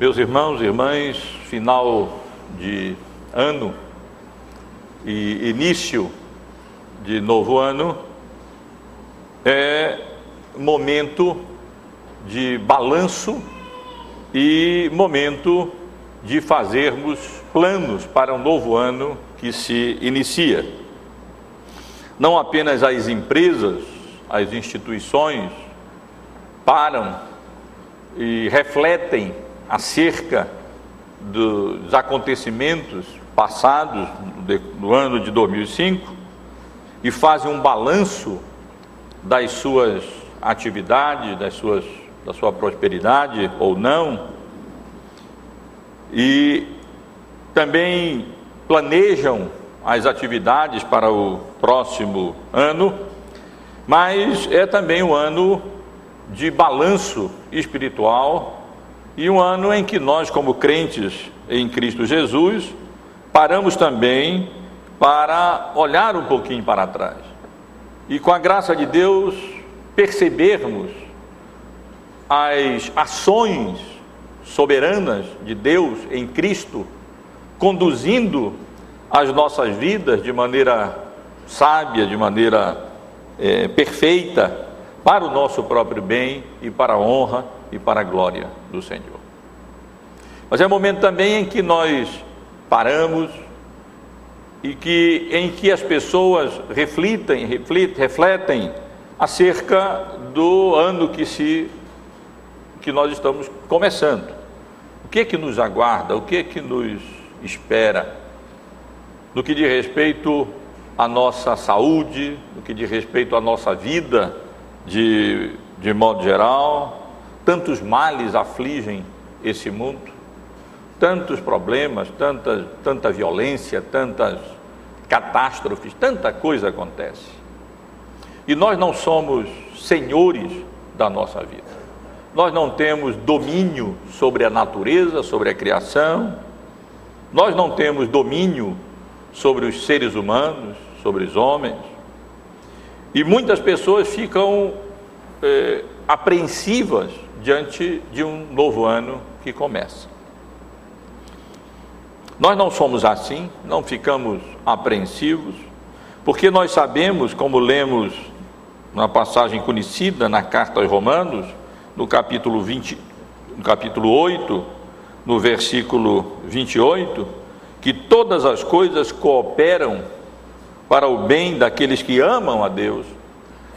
Meus irmãos e irmãs, final de ano e início de novo ano é momento de balanço e momento de fazermos planos para um novo ano que se inicia. Não apenas as empresas, as instituições param e refletem acerca dos acontecimentos passados no ano de 2005 e fazem um balanço das suas atividades, das suas, da sua prosperidade ou não, e também planejam as atividades para o próximo ano, mas é também um ano de balanço espiritual e um ano em que nós, como crentes em Cristo Jesus, paramos também para olhar um pouquinho para trás. E, com a graça de Deus, percebermos as ações soberanas de Deus em Cristo, conduzindo as nossas vidas de maneira sábia, de maneira é, perfeita, para o nosso próprio bem e para a honra e para a glória do Senhor. Mas é um momento também em que nós paramos e que em que as pessoas refletem, refletem, refletem acerca do ano que se que nós estamos começando. O que é que nos aguarda? O que é que nos espera? No que diz respeito à nossa saúde, no que diz respeito à nossa vida de, de modo geral, tantos males afligem esse mundo, tantos problemas, tanta, tanta violência, tantas catástrofes, tanta coisa acontece. E nós não somos senhores da nossa vida. Nós não temos domínio sobre a natureza, sobre a criação. Nós não temos domínio sobre os seres humanos, sobre os homens. E muitas pessoas ficam eh, apreensivas diante de um novo ano que começa. Nós não somos assim, não ficamos apreensivos, porque nós sabemos, como lemos na passagem conhecida na carta aos Romanos, no capítulo 20, no capítulo 8, no versículo 28, que todas as coisas cooperam para o bem daqueles que amam a Deus,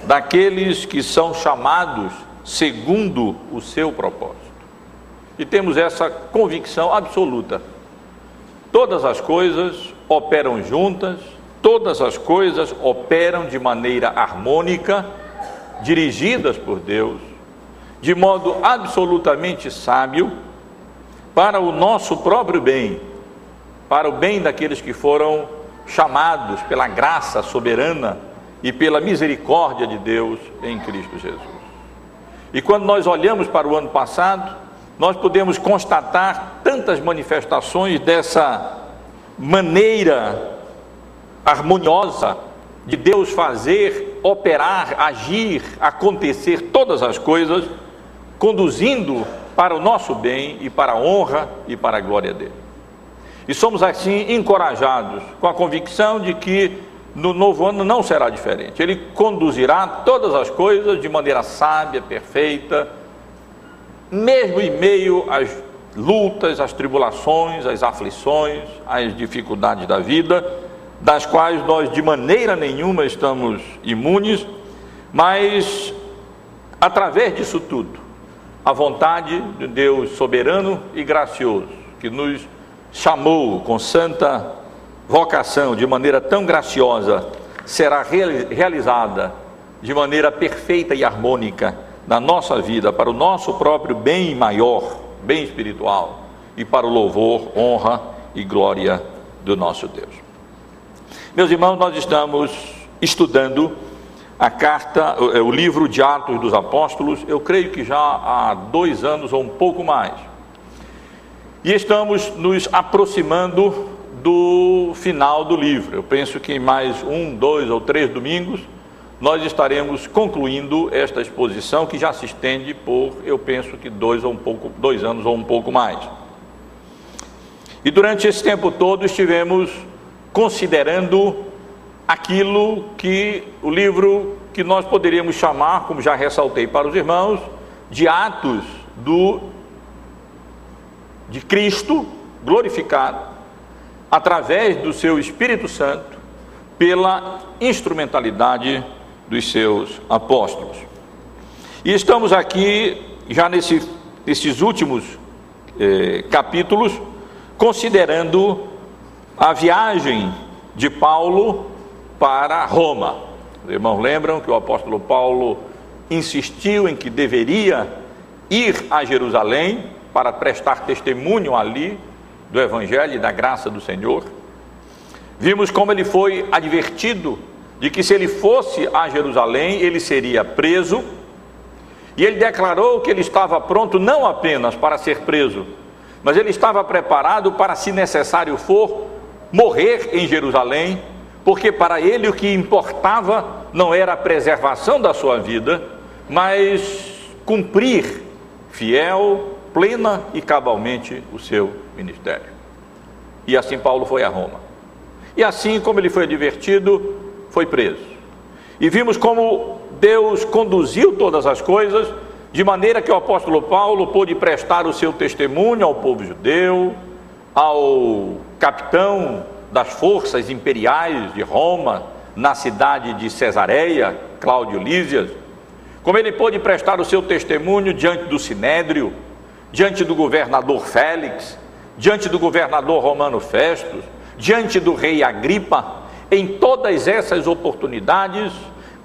daqueles que são chamados segundo o seu propósito. E temos essa convicção absoluta. Todas as coisas operam juntas, todas as coisas operam de maneira harmônica, dirigidas por Deus, de modo absolutamente sábio, para o nosso próprio bem, para o bem daqueles que foram chamados pela graça soberana e pela misericórdia de Deus em Cristo Jesus. E quando nós olhamos para o ano passado, nós podemos constatar tantas manifestações dessa maneira harmoniosa de Deus fazer, operar, agir, acontecer todas as coisas, conduzindo para o nosso bem e para a honra e para a glória dele. E somos assim encorajados com a convicção de que no novo ano não será diferente. Ele conduzirá todas as coisas de maneira sábia, perfeita, mesmo em meio às lutas, às tribulações, às aflições, às dificuldades da vida, das quais nós de maneira nenhuma estamos imunes, mas através disso tudo, a vontade de Deus soberano e gracioso, que nos chamou com santa vocação de maneira tão graciosa será realizada de maneira perfeita e harmônica na nossa vida, para o nosso próprio bem maior, bem espiritual, e para o louvor, honra e glória do nosso Deus. Meus irmãos, nós estamos estudando a carta, o livro de Atos dos Apóstolos, eu creio que já há dois anos ou um pouco mais. E estamos nos aproximando do final do livro. Eu penso que em mais um, dois ou três domingos nós estaremos concluindo esta exposição que já se estende por, eu penso que dois, ou um pouco, dois anos ou um pouco mais. E durante esse tempo todo estivemos considerando aquilo que o livro que nós poderíamos chamar, como já ressaltei para os irmãos, de atos do de Cristo glorificado através do seu Espírito Santo pela instrumentalidade dos seus apóstolos. E estamos aqui já nesse, nesses últimos eh, capítulos considerando a viagem de Paulo para Roma. Os irmãos lembram que o apóstolo Paulo insistiu em que deveria ir a Jerusalém para prestar testemunho ali do Evangelho e da graça do Senhor. Vimos como ele foi advertido de que se ele fosse a Jerusalém, ele seria preso, e ele declarou que ele estava pronto não apenas para ser preso, mas ele estava preparado para, se necessário for, morrer em Jerusalém porque para ele o que importava não era a preservação da sua vida, mas cumprir fiel, plena e cabalmente o seu ministério. E assim Paulo foi a Roma. E assim como ele foi advertido, foi preso. E vimos como Deus conduziu todas as coisas, de maneira que o apóstolo Paulo pôde prestar o seu testemunho ao povo judeu, ao capitão das forças imperiais de Roma na cidade de Cesareia, Cláudio Lísias, como ele pôde prestar o seu testemunho diante do Sinédrio, diante do governador Félix, diante do governador Romano Festus, diante do rei Agripa, em todas essas oportunidades,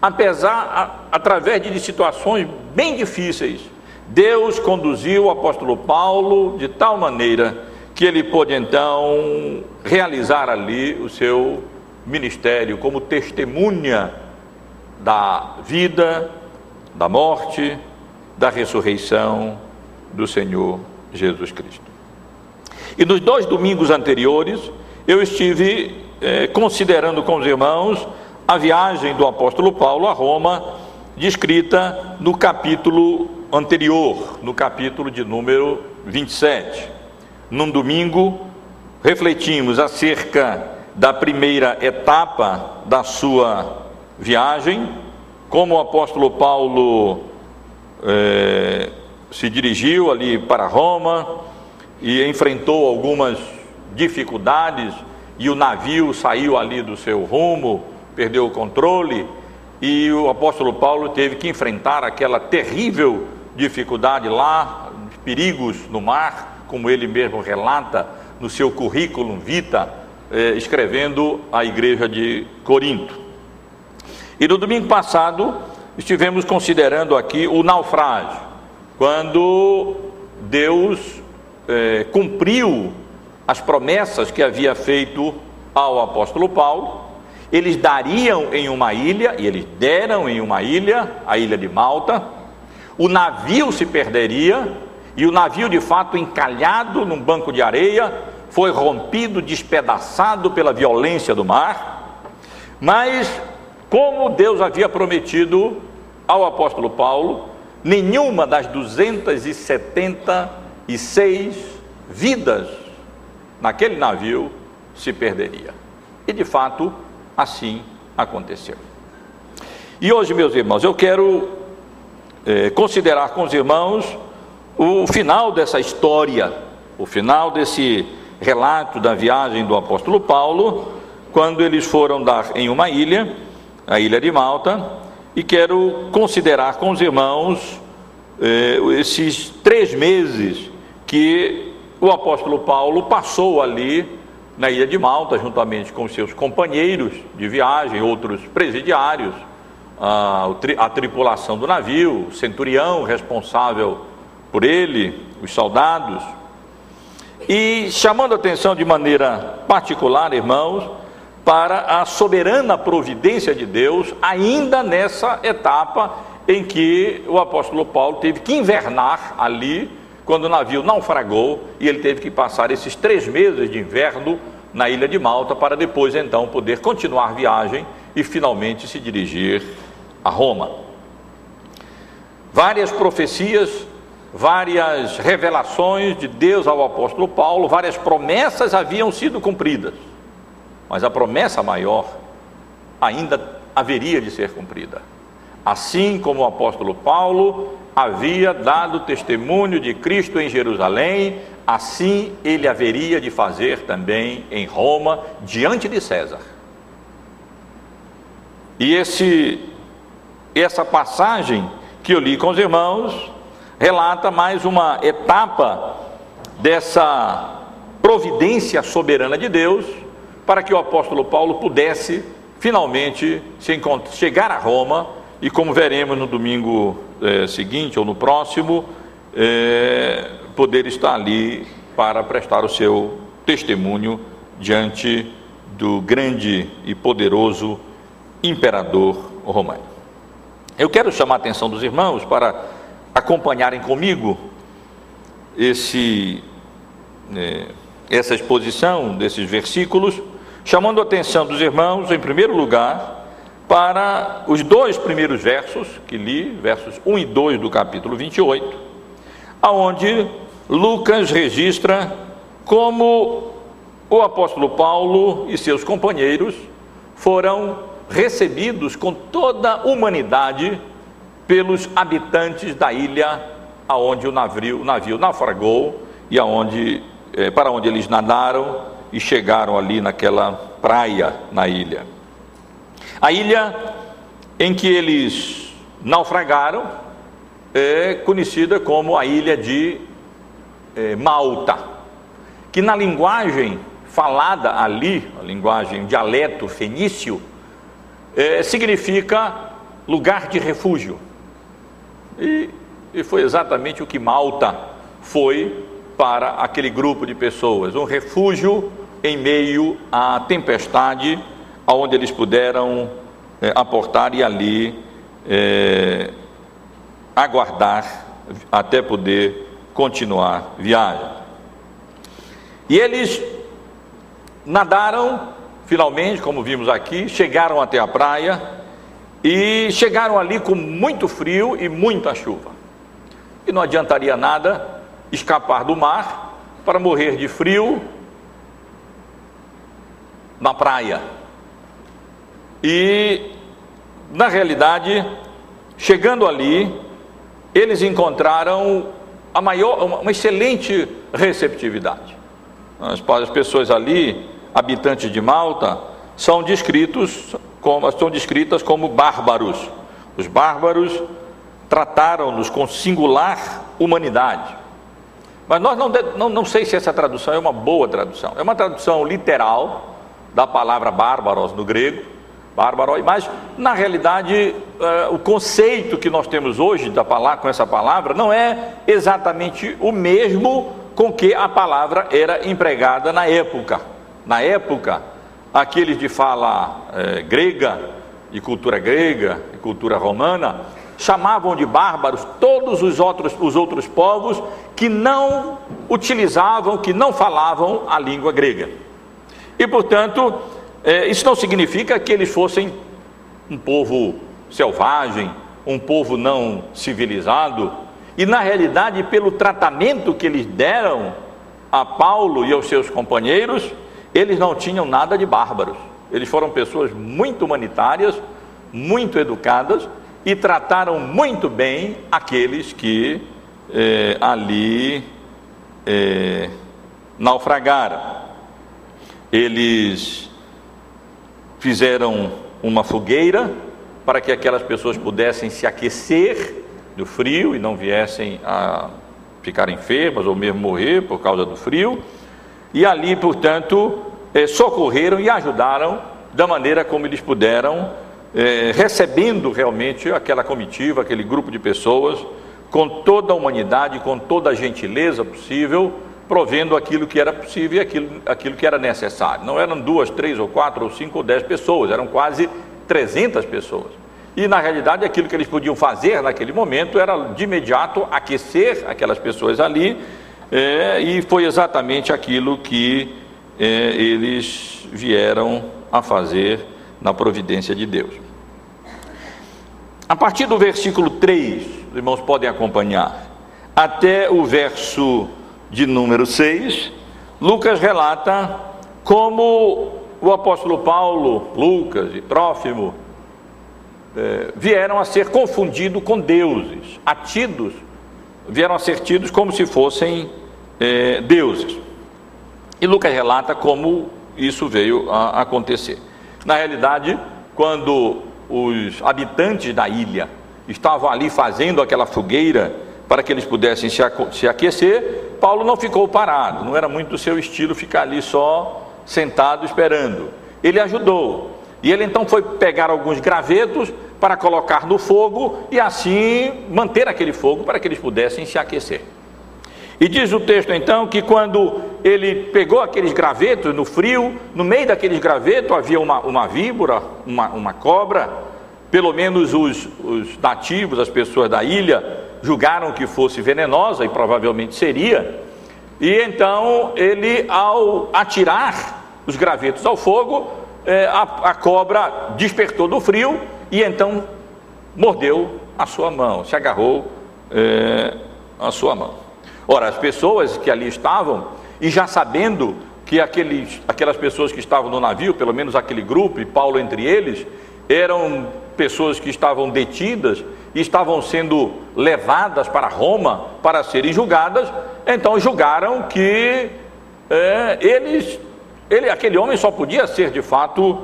apesar a, através de situações bem difíceis, Deus conduziu o apóstolo Paulo de tal maneira que ele pôde então realizar ali o seu ministério como testemunha da vida, da morte, da ressurreição do Senhor Jesus Cristo. E nos dois domingos anteriores, eu estive eh, considerando com os irmãos a viagem do apóstolo Paulo a Roma, descrita no capítulo anterior, no capítulo de número 27 num domingo, refletimos acerca da primeira etapa da sua viagem, como o apóstolo Paulo eh, se dirigiu ali para Roma e enfrentou algumas dificuldades, e o navio saiu ali do seu rumo, perdeu o controle, e o apóstolo Paulo teve que enfrentar aquela terrível dificuldade lá, perigos no mar, como ele mesmo relata no seu currículo vita, eh, escrevendo a igreja de Corinto. E no domingo passado estivemos considerando aqui o naufrágio, quando Deus eh, cumpriu as promessas que havia feito ao apóstolo Paulo. Eles dariam em uma ilha, e eles deram em uma ilha, a ilha de Malta. O navio se perderia, e o navio, de fato, encalhado num banco de areia, foi rompido, despedaçado pela violência do mar. Mas, como Deus havia prometido ao apóstolo Paulo, nenhuma das 276 vidas naquele navio se perderia. E de fato, assim aconteceu. E hoje, meus irmãos, eu quero eh, considerar com os irmãos o final dessa história, o final desse relato da viagem do apóstolo Paulo, quando eles foram dar em uma ilha, a ilha de Malta, e quero considerar com os irmãos eh, esses três meses que o apóstolo Paulo passou ali na ilha de Malta, juntamente com seus companheiros de viagem, outros presidiários, a, a tripulação do navio, o centurião responsável por ele, os soldados, e chamando atenção de maneira particular, irmãos, para a soberana providência de Deus, ainda nessa etapa em que o apóstolo Paulo teve que invernar ali, quando o navio naufragou, e ele teve que passar esses três meses de inverno na ilha de Malta, para depois então poder continuar viagem e finalmente se dirigir a Roma. Várias profecias, várias revelações de Deus ao apóstolo Paulo, várias promessas haviam sido cumpridas, mas a promessa maior ainda haveria de ser cumprida. Assim como o apóstolo Paulo havia dado testemunho de Cristo em Jerusalém, assim ele haveria de fazer também em Roma, diante de César. E esse, essa passagem que eu li com os irmãos relata mais uma etapa dessa providência soberana de Deus para que o apóstolo Paulo pudesse finalmente chegar a Roma e, como veremos no domingo é, seguinte ou no próximo, é, poder estar ali para prestar o seu testemunho diante do grande e poderoso imperador romano. Eu quero chamar a atenção dos irmãos para acompanharem comigo esse, é, essa exposição desses versículos, chamando a atenção dos irmãos, em primeiro lugar, para os dois primeiros versos que li, versos 1 e 2 do capítulo 28, aonde Lucas registra como o apóstolo Paulo e seus companheiros foram recebidos com toda a humanidade pelos habitantes da ilha aonde o navio, o navio naufragou e aonde, é, para onde eles nadaram e chegaram ali naquela praia na ilha. A ilha em que eles naufragaram é conhecida como a ilha de é, Malta, que na linguagem falada ali, a linguagem dialeto fenício, é, significa lugar de refúgio. E, e foi exatamente o que Malta foi para aquele grupo de pessoas, um refúgio em meio à tempestade, aonde eles puderam é, aportar e ali é, aguardar até poder continuar viagem. E eles nadaram, finalmente, como vimos aqui, chegaram até a praia e chegaram ali com muito frio e muita chuva. E não adiantaria nada escapar do mar para morrer de frio na praia. E, na realidade, chegando ali, eles encontraram a maior, uma excelente receptividade. As, as pessoas ali, habitantes de Malta, são descritos como, são descritas como bárbaros. Os bárbaros trataram-nos com singular humanidade. Mas nós não, não, não sei se essa tradução é uma boa tradução. É uma tradução literal da palavra bárbaros no grego, bárbaro, mas na realidade uh, o conceito que nós temos hoje da palavra, com essa palavra não é exatamente o mesmo com que a palavra era empregada na época. Na época, aqueles de fala eh, grega, de cultura grega, de cultura romana, chamavam de bárbaros todos os outros, os outros povos que não utilizavam, que não falavam a língua grega. E portanto, é, isso não significa que eles fossem um povo selvagem, um povo não civilizado, e na realidade, pelo tratamento que eles deram a Paulo e aos seus companheiros, eles não tinham nada de bárbaros. Eles foram pessoas muito humanitárias, muito educadas e trataram muito bem aqueles que é, ali é, naufragaram. Eles fizeram uma fogueira para que aquelas pessoas pudessem se aquecer do frio e não viessem a ficar enfermas ou mesmo morrer por causa do frio. E ali, portanto, eh, socorreram e ajudaram da maneira como eles puderam, eh, recebendo realmente aquela comitiva, aquele grupo de pessoas, com toda a humanidade, com toda a gentileza possível, provendo aquilo que era possível e aquilo, aquilo que era necessário. Não eram duas, três ou quatro ou cinco ou dez pessoas, eram quase 300 pessoas. E na realidade aquilo que eles podiam fazer naquele momento era de imediato aquecer aquelas pessoas ali, é, e foi exatamente aquilo que é, eles vieram a fazer na providência de Deus. a partir do versículo 3, os irmãos podem acompanhar, até o verso de número 6, Lucas relata como o apóstolo Paulo, Lucas e Trófimo eh, vieram a ser confundidos com deuses, atidos, vieram a ser tidos como se fossem eh, deuses. E Lucas relata como isso veio a acontecer. Na realidade, quando os habitantes da ilha estavam ali fazendo aquela fogueira para que eles pudessem se aquecer, Paulo não ficou parado, não era muito o seu estilo ficar ali só sentado esperando. Ele ajudou. E ele então foi pegar alguns gravetos para colocar no fogo e assim manter aquele fogo para que eles pudessem se aquecer. E diz o texto então que quando ele pegou aqueles gravetos no frio, no meio daqueles gravetos havia uma, uma víbora, uma, uma cobra, pelo menos os, os nativos, as pessoas da ilha, julgaram que fosse venenosa e provavelmente seria. E então ele, ao atirar os gravetos ao fogo, eh, a, a cobra despertou do frio e então mordeu a sua mão, se agarrou eh, a sua mão. Ora, as pessoas que ali estavam, e já sabendo que aqueles, aquelas pessoas que estavam no navio, pelo menos aquele grupo, e Paulo entre eles, eram pessoas que estavam detidas estavam sendo levadas para Roma para serem julgadas, então julgaram que é, eles, ele, aquele homem só podia ser de fato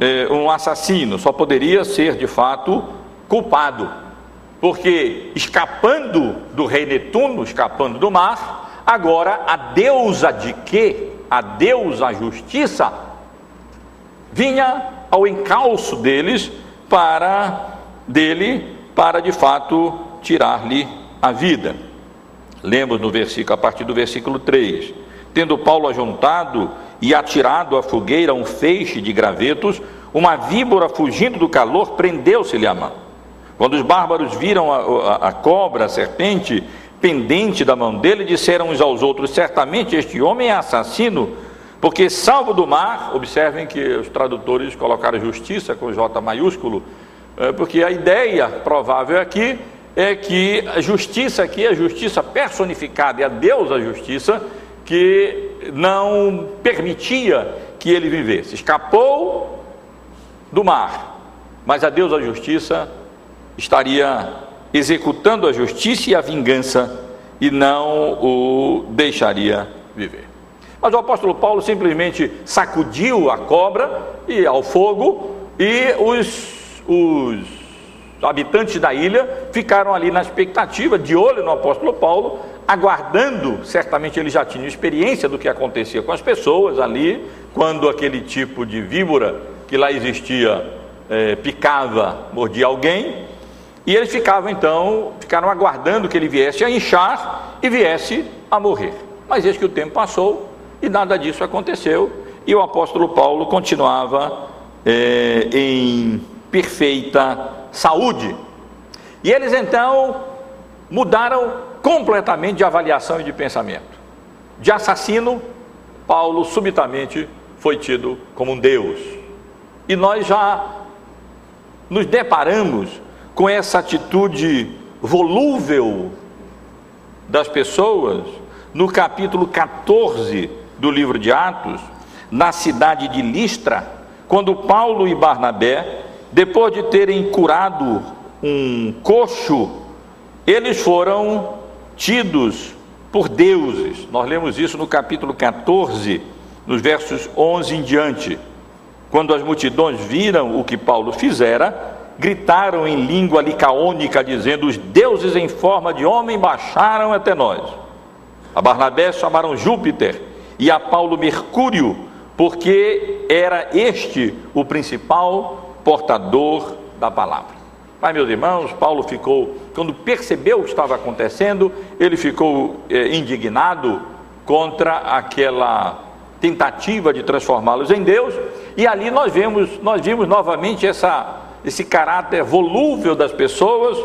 é, um assassino, só poderia ser de fato culpado porque escapando do rei Netuno, escapando do mar, agora a deusa de que? A deusa justiça vinha ao encalço deles para dele para de fato tirar-lhe a vida. Lemos no versículo a partir do versículo 3. Tendo Paulo ajuntado e atirado à fogueira um feixe de gravetos, uma víbora fugindo do calor prendeu-se-lhe a mão. Quando os bárbaros viram a, a, a cobra, a serpente, pendente da mão dele, disseram uns aos outros: Certamente este homem é assassino, porque salvo do mar, observem que os tradutores colocaram justiça com J maiúsculo, porque a ideia provável aqui é que a justiça aqui, a justiça personificada, é a Deus a justiça, que não permitia que ele vivesse. Escapou do mar, mas a Deus a justiça estaria executando a justiça e a vingança e não o deixaria viver. Mas o apóstolo Paulo simplesmente sacudiu a cobra e ao fogo e os, os habitantes da ilha ficaram ali na expectativa, de olho no apóstolo Paulo, aguardando, certamente ele já tinha experiência do que acontecia com as pessoas ali, quando aquele tipo de víbora que lá existia é, picava, mordia alguém, e eles ficavam então, ficaram aguardando que ele viesse a inchar e viesse a morrer. Mas eis que o tempo passou e nada disso aconteceu, e o apóstolo Paulo continuava é, em perfeita saúde. E eles então mudaram completamente de avaliação e de pensamento. De assassino, Paulo subitamente foi tido como um Deus. E nós já nos deparamos com essa atitude volúvel das pessoas, no capítulo 14 do livro de Atos, na cidade de Listra, quando Paulo e Barnabé, depois de terem curado um coxo, eles foram tidos por deuses. Nós lemos isso no capítulo 14, nos versos 11 em diante. Quando as multidões viram o que Paulo fizera, gritaram em língua licaônica, dizendo: Os deuses em forma de homem baixaram até nós. A Barnabé chamaram Júpiter e a Paulo Mercúrio, porque era este o principal portador da palavra. Mas, meus irmãos, Paulo ficou, quando percebeu o que estava acontecendo, ele ficou eh, indignado contra aquela tentativa de transformá-los em Deus, e ali nós vemos, nós vimos novamente essa esse caráter volúvel das pessoas.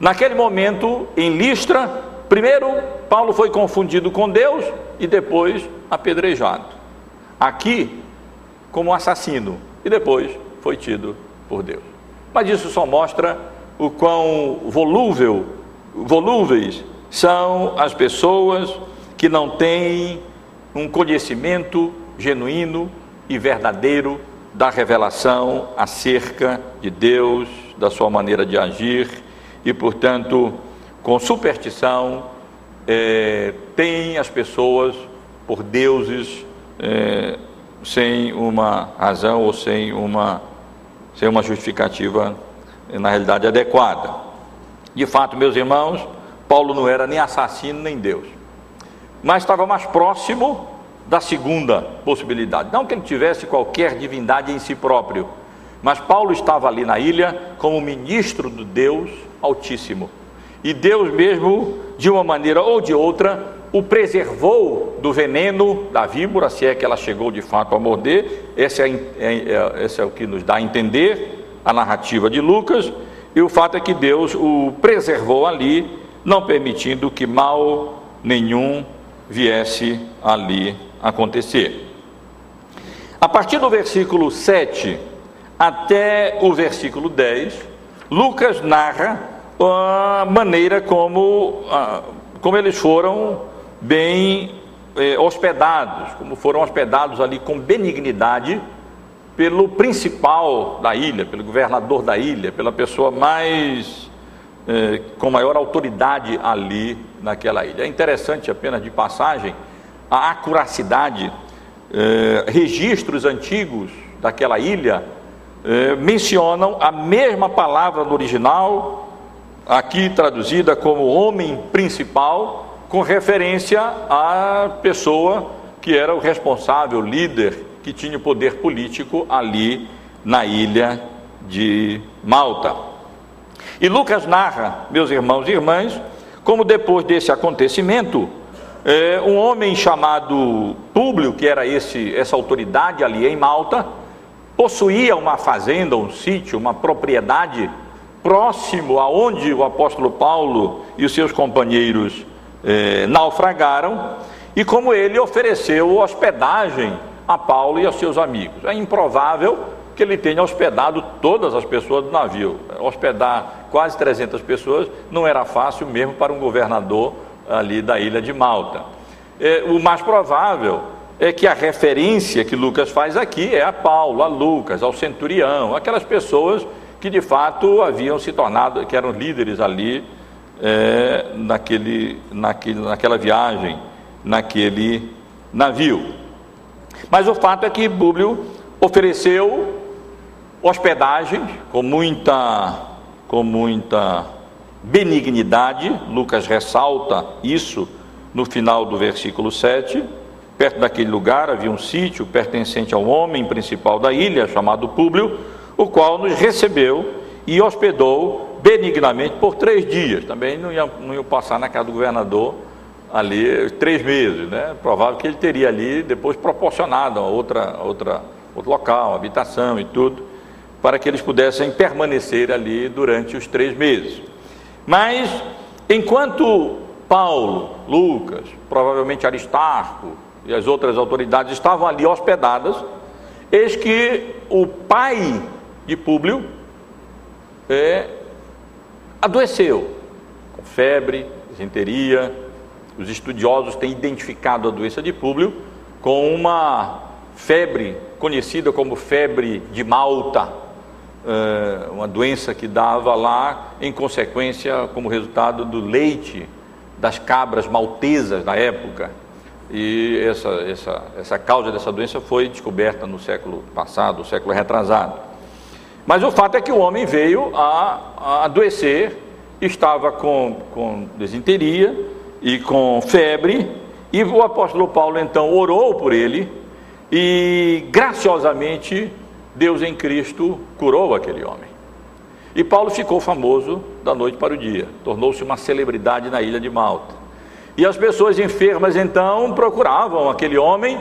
Naquele momento, em Listra, primeiro Paulo foi confundido com Deus e depois apedrejado. Aqui, como assassino, e depois foi tido por Deus. Mas isso só mostra o quão volúvel, volúveis são as pessoas que não têm um conhecimento genuíno e verdadeiro da revelação acerca de Deus, da sua maneira de agir e, portanto, com superstição, é, tem as pessoas por deuses é, sem uma razão ou sem uma, sem uma justificativa, na realidade, adequada. De fato, meus irmãos, Paulo não era nem assassino nem Deus, mas estava mais próximo da segunda possibilidade. Não que ele tivesse qualquer divindade em si próprio, mas Paulo estava ali na ilha como ministro do Deus Altíssimo. E Deus mesmo, de uma maneira ou de outra, o preservou do veneno da víbora, se é que ela chegou de fato a morder. Esse é, é, é, esse é o que nos dá a entender a narrativa de Lucas. E o fato é que Deus o preservou ali, não permitindo que mal nenhum viesse ali acontecer. A partir do versículo 7 até o versículo 10, Lucas narra a maneira como, como eles foram bem eh, hospedados, como foram hospedados ali com benignidade pelo principal da ilha, pelo governador da ilha, pela pessoa mais eh, com maior autoridade ali naquela ilha. É interessante apenas de passagem a acuracidade, eh, registros antigos daquela ilha mencionam a mesma palavra no original, aqui traduzida como homem principal, com referência à pessoa que era o responsável, líder, que tinha poder político ali na ilha de Malta. E Lucas narra, meus irmãos e irmãs, como depois desse acontecimento, é, um homem chamado Públio, que era esse, essa autoridade ali em Malta, possuía uma fazenda, um sítio, uma propriedade próximo aonde o apóstolo Paulo e os seus companheiros é, naufragaram, e como ele ofereceu hospedagem a Paulo e aos seus amigos. É improvável que ele tenha hospedado todas as pessoas do navio. Hospedar quase 300 pessoas não era fácil mesmo para um governador ali da ilha de Malta. É, o mais provável é que a referência que Lucas faz aqui é a Paulo, a Lucas, ao centurião, aquelas pessoas que de fato haviam se tornado, que eram líderes ali é, naquele, naquele, naquela viagem, naquele navio. Mas o fato é que Públio ofereceu hospedagem com muita, com muita benignidade, Lucas ressalta isso no final do versículo 7. Perto daquele lugar havia um sítio pertencente ao homem principal da ilha, chamado Públio, o qual nos recebeu e hospedou benignamente por três dias. Também não ia, não ia passar na casa do governador ali três meses, né? Provável que ele teria ali depois proporcionado outra, outra, outro local, habitação e tudo, para que eles pudessem permanecer ali durante os três meses. Mas, enquanto Paulo, Lucas, provavelmente Aristarco e as outras autoridades estavam ali hospedadas, eis que o pai de Públio é, adoeceu com febre, desinteria. Os estudiosos têm identificado a doença de Públio com uma febre conhecida como febre de Malta, eh, uma doença que dava lá em consequência como resultado do leite das cabras maltesas na época. E essa, essa, essa causa dessa doença foi descoberta no século passado, século retrasado. Mas o fato é que o homem veio a, a adoecer, estava com, com desinteria e com febre, e o apóstolo Paulo então orou por ele e graciosamente Deus em Cristo curou aquele homem. E Paulo ficou famoso da noite para o dia, tornou-se uma celebridade na ilha de Malta. E as pessoas enfermas então procuravam aquele homem,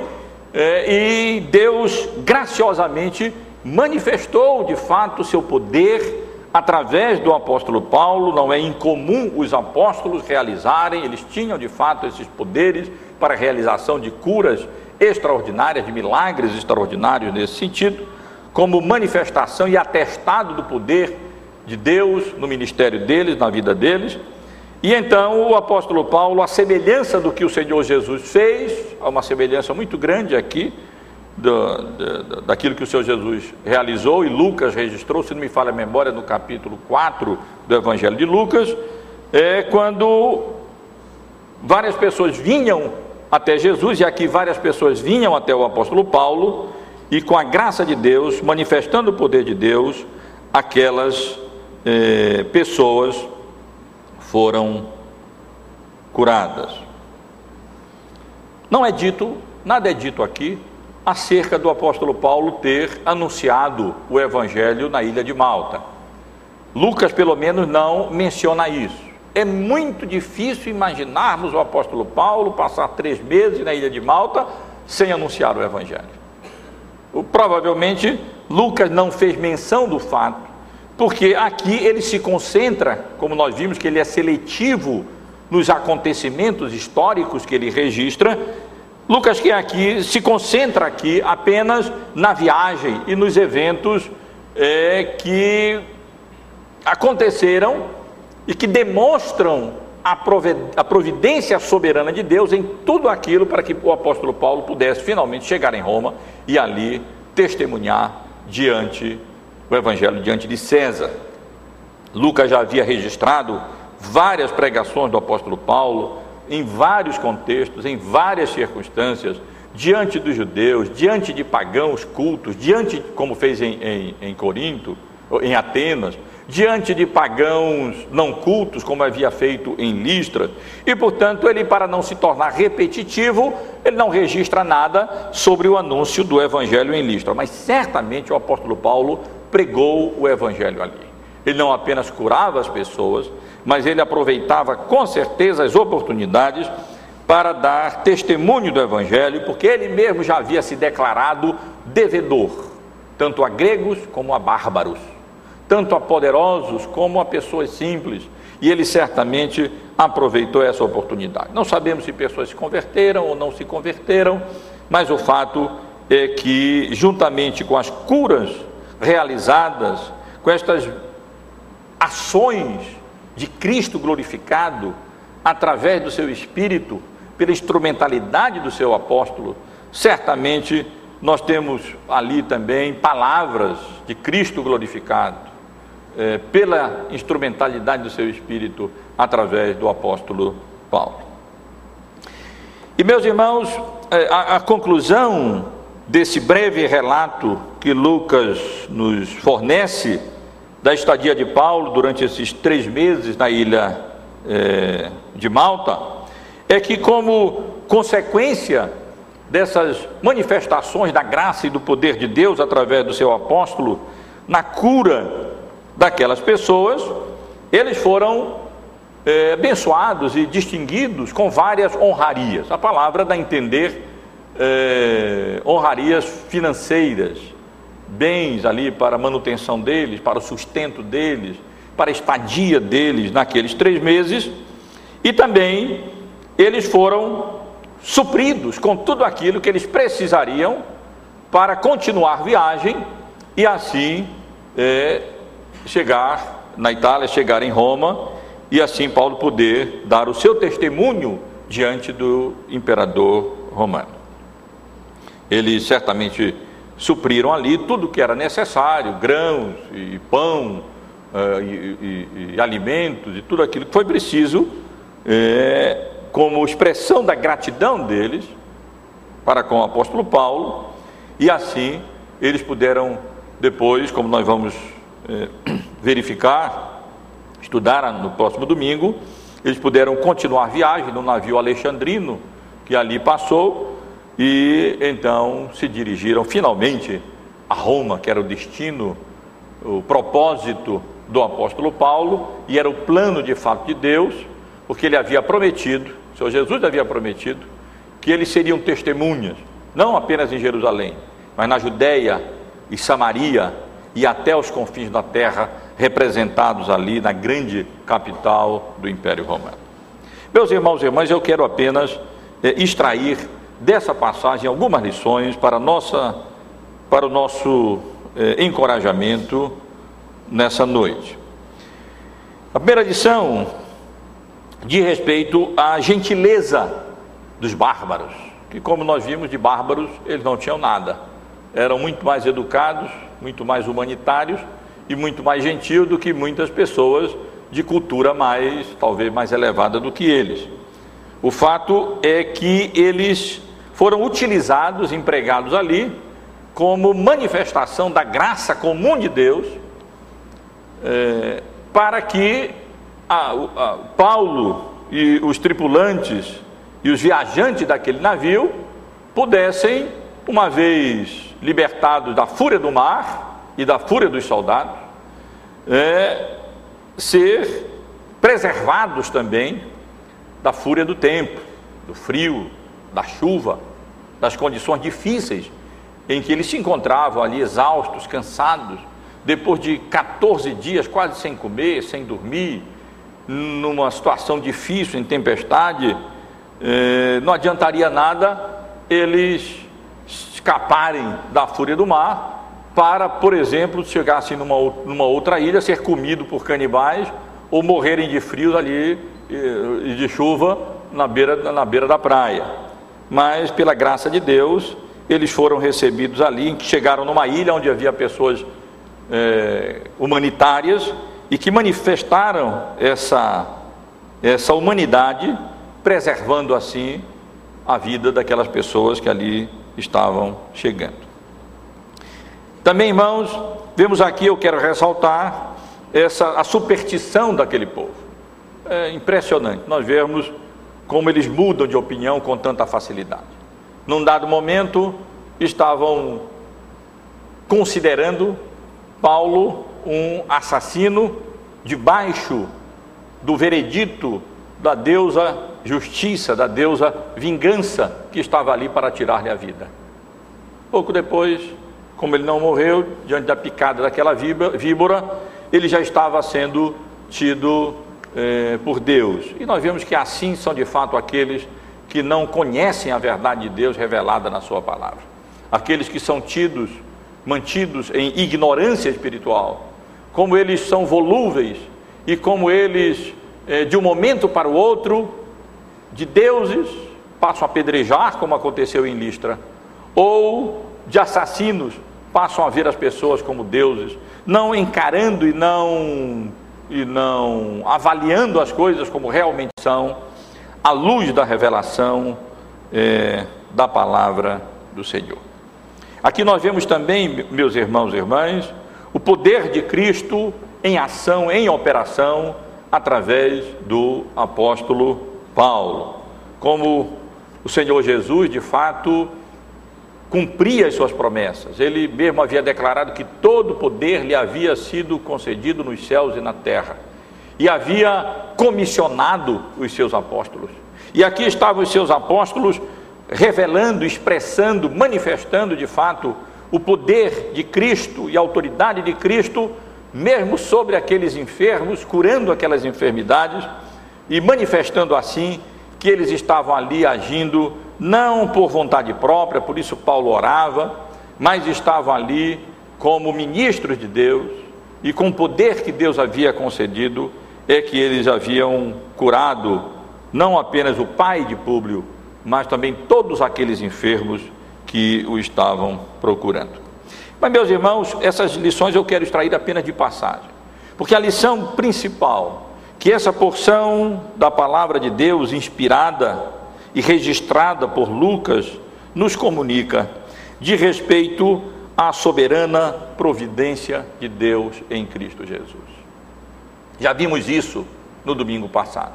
eh, e Deus graciosamente manifestou de fato seu poder através do apóstolo Paulo. Não é incomum os apóstolos realizarem, eles tinham de fato esses poderes para a realização de curas extraordinárias, de milagres extraordinários nesse sentido como manifestação e atestado do poder de Deus no ministério deles, na vida deles. E então o apóstolo Paulo, a semelhança do que o Senhor Jesus fez, há uma semelhança muito grande aqui do, do, daquilo que o Senhor Jesus realizou e Lucas registrou, se não me falha a memória, no capítulo 4 do Evangelho de Lucas, é quando várias pessoas vinham até Jesus, e aqui várias pessoas vinham até o apóstolo Paulo, e com a graça de Deus, manifestando o poder de Deus, aquelas eh, pessoas foram curadas. Não é dito, nada é dito aqui acerca do apóstolo Paulo ter anunciado o evangelho na ilha de Malta. Lucas, pelo menos, não menciona isso. É muito difícil imaginarmos o apóstolo Paulo passar três meses na ilha de Malta sem anunciar o evangelho. Provavelmente Lucas não fez menção do fato porque aqui ele se concentra, como nós vimos que ele é seletivo nos acontecimentos históricos que ele registra. Lucas que aqui se concentra aqui apenas na viagem e nos eventos é, que aconteceram e que demonstram a providência soberana de Deus em tudo aquilo para que o apóstolo Paulo pudesse finalmente chegar em Roma e ali testemunhar diante o evangelho diante de César. Lucas já havia registrado várias pregações do apóstolo Paulo, em vários contextos, em várias circunstâncias, diante dos judeus, diante de pagãos cultos, diante, como fez em, em, em Corinto, em Atenas, diante de pagãos não cultos, como havia feito em Listra, e portanto ele, para não se tornar repetitivo, ele não registra nada sobre o anúncio do evangelho em Listra, mas certamente o apóstolo Paulo pregou o evangelho ali. Ele não apenas curava as pessoas, mas ele aproveitava com certeza as oportunidades para dar testemunho do evangelho, porque ele mesmo já havia se declarado devedor, tanto a gregos como a bárbaros, tanto a poderosos como a pessoas simples, e ele certamente aproveitou essa oportunidade. Não sabemos se pessoas se converteram ou não se converteram, mas o fato é que, juntamente com as curas realizadas, com estas ações de Cristo glorificado, através do seu Espírito, pela instrumentalidade do seu apóstolo, certamente nós temos ali também palavras de Cristo glorificado, é, pela instrumentalidade do seu Espírito, através do apóstolo Paulo. E meus irmãos, é, a, a conclusão desse breve relato que Lucas nos fornece da estadia de Paulo durante esses três meses na ilha é, de Malta, é que, como consequência dessas manifestações da graça e do poder de Deus através do seu apóstolo, na cura daquelas pessoas, eles foram é, abençoados e distinguidos com várias honrarias. A palavra dá a entender é, honrarias financeiras, bens ali para a manutenção deles, para o sustento deles, para a estadia deles naqueles três meses, e também eles foram supridos com tudo aquilo que eles precisariam para continuar viagem e assim é, chegar na Itália, chegar em Roma e assim Paulo poder dar o seu testemunho diante do imperador romano. Eles certamente supriram ali tudo que era necessário, grãos e pão uh, e, e, e, alimentos e tudo aquilo que foi preciso, é, como expressão da gratidão deles para com o apóstolo Paulo, e assim eles puderam depois, como nós vamos é, verificar, estudar no próximo domingo, eles puderam continuar a viagem no navio alexandrino que ali passou e então se dirigiram finalmente a Roma, que era o destino, o propósito do apóstolo Paulo, e era o plano de fato de Deus, porque ele havia prometido, o Senhor Jesus havia prometido, que eles seriam testemunhas, não apenas em Jerusalém, mas na Judéia e Samaria e até os confins da terra, representados ali na grande capital do Império Romano. Meus irmãos e irmãs, eu quero apenas é, extrair dessa passagem algumas lições para, nossa, para o nosso eh, encorajamento nessa noite. A primeira lição diz respeito à gentileza dos bárbaros, que, como nós vimos, de bárbaros eles não tinham nada, eram muito mais educados, muito mais humanitários e muito mais gentil do que muitas pessoas de cultura mais, talvez mais elevada do que eles. O fato é que eles foram utilizados, empregados ali, como manifestação da graça comum de Deus, é, para que a, a, Paulo e os tripulantes e os viajantes daquele navio pudessem, uma vez libertados da fúria do mar e da fúria dos soldados, é, ser preservados também da fúria do tempo, do frio, da chuva, das condições difíceis em que eles se encontravam ali exaustos, cansados, depois de 14 dias quase sem comer, sem dormir, numa situação difícil, em tempestade, eh, não adiantaria nada eles escaparem da fúria do mar para, por exemplo, chegassem numa, numa outra ilha, ser comido por canibais ou morrerem de frio ali e de chuva na beira, na beira da praia. Mas, pela graça de Deus, eles foram recebidos ali, chegaram numa ilha onde havia pessoas é, humanitárias e que manifestaram essa, essa humanidade, preservando assim a vida daquelas pessoas que ali estavam chegando. Também, irmãos, vemos aqui, eu quero ressaltar, essa, a superstição daquele povo. É impressionante nós vemos como eles mudam de opinião com tanta facilidade. Num dado momento, estavam considerando Paulo um assassino debaixo do veredito da deusa justiça, da deusa vingança que estava ali para tirar-lhe a vida. Pouco depois, como ele não morreu, diante da picada daquela víbora, ele já estava sendo tido eh, por Deus. E nós vemos que assim são de fato aqueles que não conhecem a verdade de Deus revelada na Sua palavra. Aqueles que são tidos, mantidos em ignorância espiritual, como eles são volúveis e como eles, eh, de um momento para o outro, de deuses, passam a pedrejar, como aconteceu em Listra, ou de assassinos, passam a ver as pessoas como deuses, não encarando e não e não avaliando as coisas como realmente são, à luz da revelação é, da palavra do Senhor. Aqui nós vemos também, meus irmãos e irmãs, o poder de Cristo em ação, em operação, através do apóstolo Paulo. Como o Senhor Jesus, de fato, cumpria as suas promessas. Ele mesmo havia declarado que todo poder lhe havia sido concedido nos céus e na terra. E havia comissionado os seus apóstolos. E aqui estavam os seus apóstolos revelando, expressando, manifestando de fato o poder de Cristo e a autoridade de Cristo, mesmo sobre aqueles enfermos, curando aquelas enfermidades e manifestando assim que eles estavam ali agindo não por vontade própria, por isso Paulo orava, mas estavam ali como ministros de Deus e com o poder que Deus havia concedido, é que eles haviam curado não apenas o pai de Públio, mas também todos aqueles enfermos que o estavam procurando. Mas, meus irmãos, essas lições eu quero extrair apenas de passagem, porque a lição principal que essa porção da palavra de Deus inspirada e registrada por Lucas nos comunica de respeito à soberana providência de Deus em Cristo Jesus. Já vimos isso no domingo passado.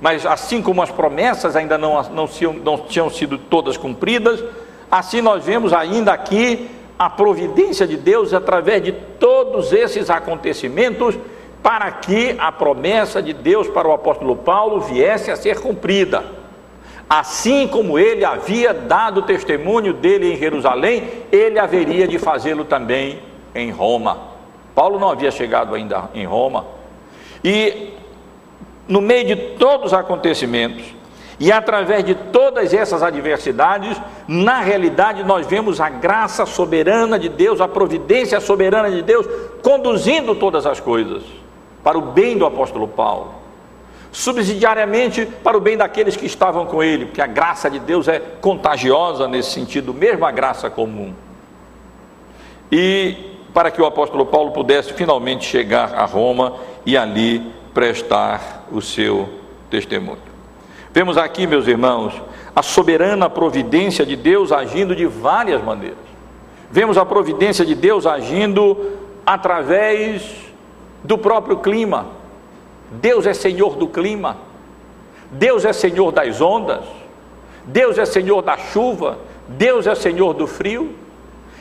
Mas assim como as promessas ainda não, não, não tinham sido todas cumpridas, assim nós vemos ainda aqui a providência de Deus através de todos esses acontecimentos para que a promessa de Deus para o apóstolo Paulo viesse a ser cumprida. Assim como ele havia dado testemunho dele em Jerusalém, ele haveria de fazê-lo também em Roma. Paulo não havia chegado ainda em Roma. E no meio de todos os acontecimentos, e através de todas essas adversidades, na realidade nós vemos a graça soberana de Deus, a providência soberana de Deus conduzindo todas as coisas para o bem do apóstolo Paulo, subsidiariamente para o bem daqueles que estavam com ele, porque a graça de Deus é contagiosa nesse sentido, mesmo a graça comum. E para que o apóstolo Paulo pudesse finalmente chegar a Roma e ali prestar o seu testemunho. Vemos aqui, meus irmãos, a soberana providência de Deus agindo de várias maneiras. Vemos a providência de Deus agindo através do próprio clima. Deus é Senhor do clima. Deus é Senhor das ondas. Deus é Senhor da chuva. Deus é Senhor do frio.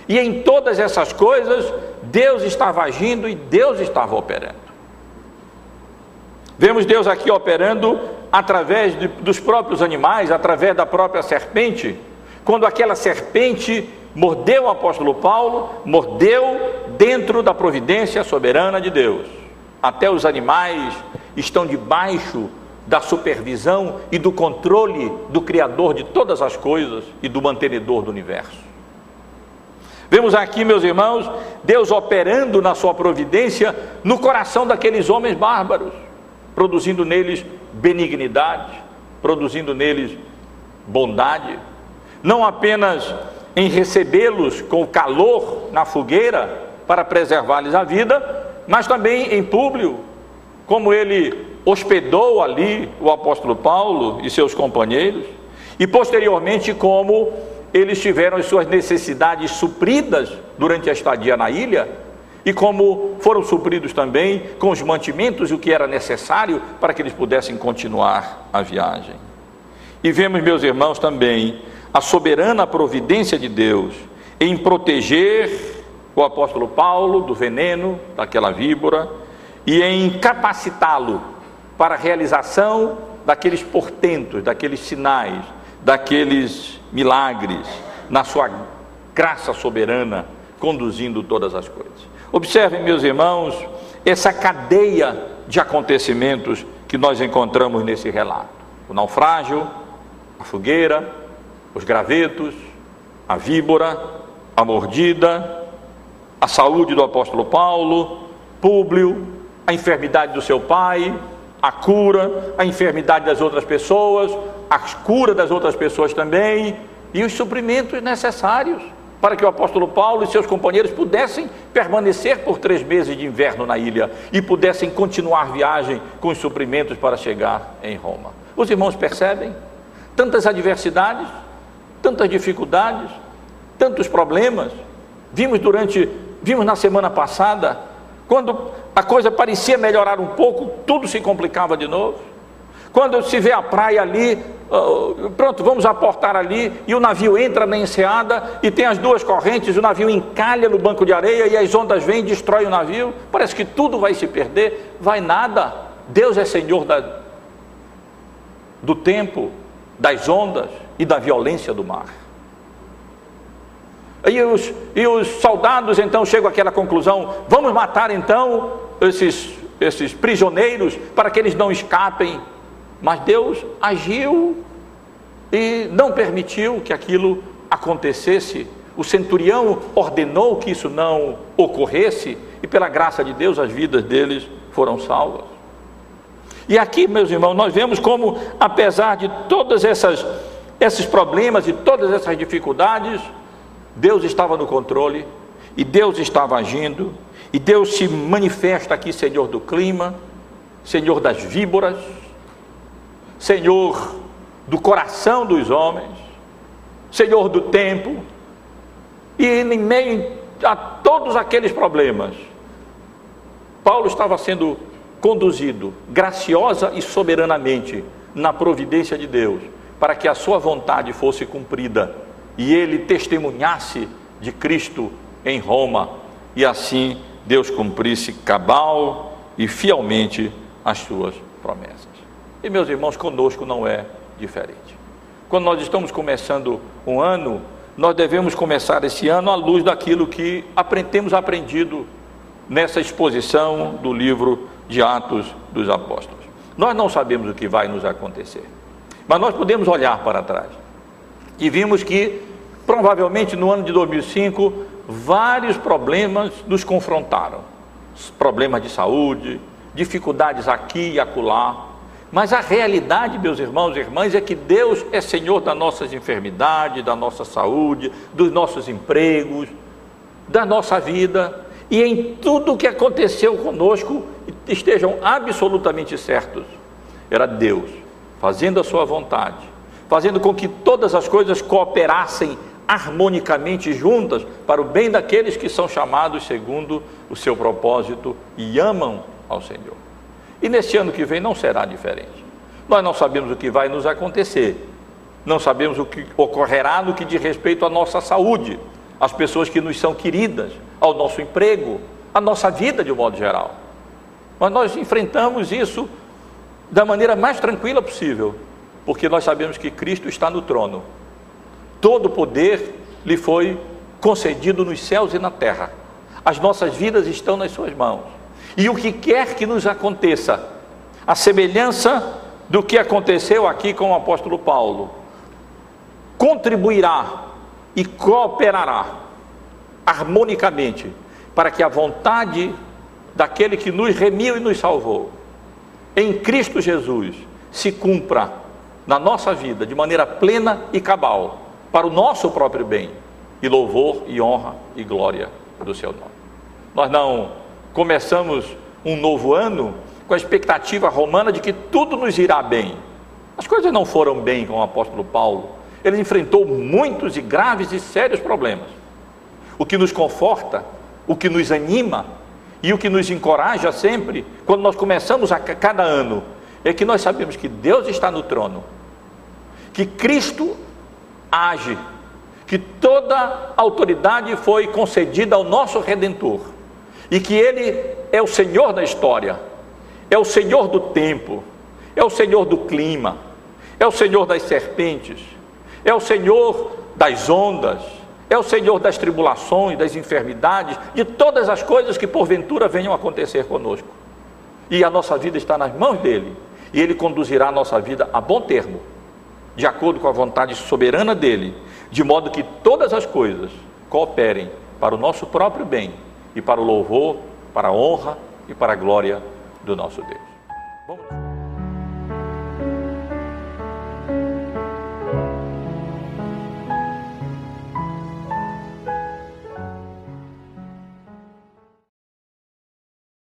E em todas essas coisas, Deus estava agindo e Deus estava operando. Vemos Deus aqui operando através de, dos próprios animais, através da própria serpente. Quando aquela serpente mordeu o apóstolo Paulo, mordeu dentro da providência soberana de Deus. Até os animais estão debaixo da supervisão e do controle do Criador de todas as coisas e do mantenedor do universo. Vemos aqui, meus irmãos, Deus operando na sua providência no coração daqueles homens bárbaros produzindo neles benignidade, produzindo neles bondade, não apenas em recebê-los com calor na fogueira para preservar-lhes a vida, mas também em público, como ele hospedou ali o apóstolo Paulo e seus companheiros, e posteriormente como eles tiveram as suas necessidades supridas durante a estadia na ilha, e como foram supridos também com os mantimentos e o que era necessário para que eles pudessem continuar a viagem. E vemos, meus irmãos, também a soberana providência de Deus em proteger o apóstolo Paulo do veneno daquela víbora e em capacitá-lo para a realização daqueles portentos, daqueles sinais, daqueles milagres, na sua graça soberana, conduzindo todas as coisas. Observem, meus irmãos, essa cadeia de acontecimentos que nós encontramos nesse relato: o naufrágio, a fogueira, os gravetos, a víbora, a mordida, a saúde do apóstolo Paulo, Públio, a enfermidade do seu pai, a cura, a enfermidade das outras pessoas, a cura das outras pessoas também e os suprimentos necessários para que o apóstolo Paulo e seus companheiros pudessem permanecer por três meses de inverno na ilha e pudessem continuar viagem com os suprimentos para chegar em Roma. Os irmãos percebem tantas adversidades, tantas dificuldades, tantos problemas. Vimos durante, vimos na semana passada, quando a coisa parecia melhorar um pouco, tudo se complicava de novo. Quando se vê a praia ali, pronto, vamos aportar ali, e o navio entra na enseada e tem as duas correntes, o navio encalha no banco de areia e as ondas vêm e destroem o navio. Parece que tudo vai se perder, vai nada. Deus é Senhor da, do tempo, das ondas e da violência do mar. E os, e os soldados então chegam àquela conclusão: vamos matar então esses, esses prisioneiros para que eles não escapem mas Deus agiu e não permitiu que aquilo acontecesse. O centurião ordenou que isso não ocorresse e, pela graça de Deus, as vidas deles foram salvas. E aqui, meus irmãos, nós vemos como, apesar de todas essas esses problemas e todas essas dificuldades, Deus estava no controle e Deus estava agindo, e Deus se manifesta aqui, Senhor do clima, Senhor das víboras, Senhor do coração dos homens, Senhor do tempo, e em meio a todos aqueles problemas, Paulo estava sendo conduzido graciosa e soberanamente na providência de Deus, para que a sua vontade fosse cumprida e ele testemunhasse de Cristo em Roma, e assim Deus cumprisse cabal e fielmente as suas promessas. E meus irmãos, conosco não é diferente. Quando nós estamos começando um ano, nós devemos começar esse ano à luz daquilo que temos aprendido nessa exposição do livro de Atos dos Apóstolos. Nós não sabemos o que vai nos acontecer, mas nós podemos olhar para trás. E vimos que, provavelmente no ano de 2005, vários problemas nos confrontaram. Problemas de saúde, dificuldades aqui e acolá, mas a realidade, meus irmãos e irmãs, é que Deus é Senhor das nossas enfermidades, da nossa saúde, dos nossos empregos, da nossa vida, e em tudo o que aconteceu conosco, estejam absolutamente certos, era Deus fazendo a sua vontade, fazendo com que todas as coisas cooperassem harmonicamente juntas para o bem daqueles que são chamados segundo o seu propósito e amam ao Senhor. E neste ano que vem não será diferente. Nós não sabemos o que vai nos acontecer, não sabemos o que ocorrerá no que diz respeito à nossa saúde, às pessoas que nos são queridas, ao nosso emprego, à nossa vida de um modo geral. Mas nós enfrentamos isso da maneira mais tranquila possível, porque nós sabemos que Cristo está no trono. Todo poder lhe foi concedido nos céus e na terra. As nossas vidas estão nas suas mãos. E o que quer que nos aconteça, a semelhança do que aconteceu aqui com o apóstolo Paulo, contribuirá e cooperará harmonicamente para que a vontade daquele que nos remiu e nos salvou em Cristo Jesus se cumpra na nossa vida de maneira plena e cabal, para o nosso próprio bem, e louvor e honra e glória do seu nome. Nós não começamos um novo ano com a expectativa romana de que tudo nos irá bem. As coisas não foram bem com o apóstolo Paulo. Ele enfrentou muitos e graves e sérios problemas. O que nos conforta, o que nos anima, e o que nos encoraja sempre, quando nós começamos a cada ano, é que nós sabemos que Deus está no trono, que Cristo age, que toda autoridade foi concedida ao nosso redentor e que ele é o Senhor da história, é o Senhor do tempo, é o Senhor do clima, é o Senhor das serpentes, é o Senhor das ondas, é o Senhor das tribulações, das enfermidades, de todas as coisas que porventura venham acontecer conosco. E a nossa vida está nas mãos dele, e ele conduzirá a nossa vida a bom termo, de acordo com a vontade soberana dele, de modo que todas as coisas cooperem para o nosso próprio bem e para o louvor, para a honra e para a glória do nosso Deus. Vamos.